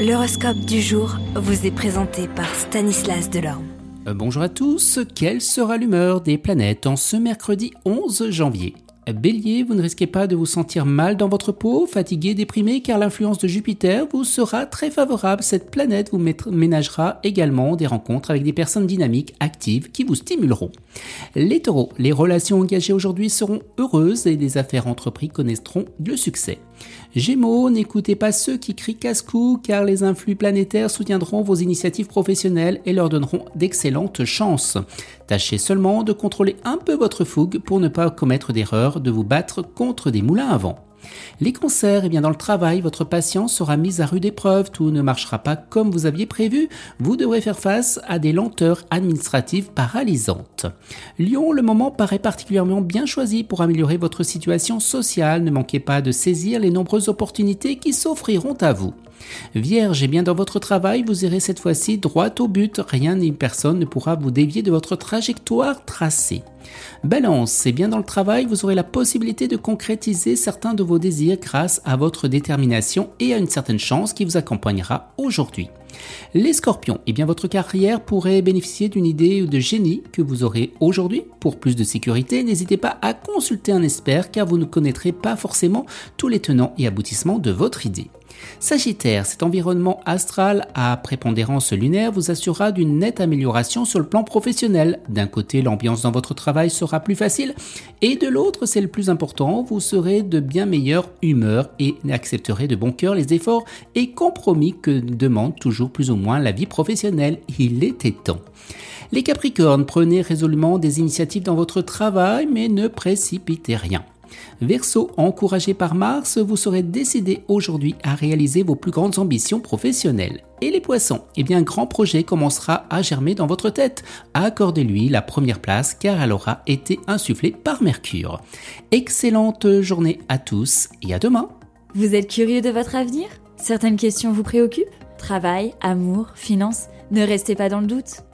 L'horoscope du jour vous est présenté par Stanislas Delorme. Euh, bonjour à tous, quelle sera l'humeur des planètes en ce mercredi 11 janvier? Bélier, vous ne risquez pas de vous sentir mal dans votre peau, fatigué, déprimé, car l'influence de Jupiter vous sera très favorable. Cette planète vous ménagera également des rencontres avec des personnes dynamiques, actives, qui vous stimuleront. Les taureaux, les relations engagées aujourd'hui seront heureuses et des affaires entreprises connaîtront le succès. Gémeaux, n'écoutez pas ceux qui crient casse-cou car les influx planétaires soutiendront vos initiatives professionnelles et leur donneront d'excellentes chances. Tâchez seulement de contrôler un peu votre fougue pour ne pas commettre d'erreur de vous battre contre des moulins à vent. Les cancers, eh bien dans le travail, votre patience sera mise à rude épreuve, tout ne marchera pas comme vous aviez prévu, vous devrez faire face à des lenteurs administratives paralysantes. Lion, le moment paraît particulièrement bien choisi pour améliorer votre situation sociale, ne manquez pas de saisir les nombreuses opportunités qui s'offriront à vous. Vierge, et bien dans votre travail, vous irez cette fois-ci droit au but, rien ni personne ne pourra vous dévier de votre trajectoire tracée. Balance, et bien dans le travail, vous aurez la possibilité de concrétiser certains de vos désirs grâce à votre détermination et à une certaine chance qui vous accompagnera aujourd'hui. Les scorpions, et bien votre carrière pourrait bénéficier d'une idée de génie que vous aurez aujourd'hui. Pour plus de sécurité, n'hésitez pas à consulter un expert car vous ne connaîtrez pas forcément tous les tenants et aboutissements de votre idée. Sagittaire, cet environnement astral à prépondérance lunaire vous assurera d'une nette amélioration sur le plan professionnel. D'un côté, l'ambiance dans votre travail sera plus facile et de l'autre, c'est le plus important, vous serez de bien meilleure humeur et accepterez de bon cœur les efforts et compromis que demande toujours plus ou moins la vie professionnelle. Il était temps. Les Capricornes, prenez résolument des initiatives dans votre travail mais ne précipitez rien. Verseau, encouragé par Mars, vous serez décidé aujourd'hui à réaliser vos plus grandes ambitions professionnelles. Et les poissons? Eh bien, grand projet commencera à germer dans votre tête. Accordez-lui la première place car elle aura été insufflée par Mercure. Excellente journée à tous et à demain Vous êtes curieux de votre avenir? Certaines questions vous préoccupent? Travail, amour, finances? Ne restez pas dans le doute.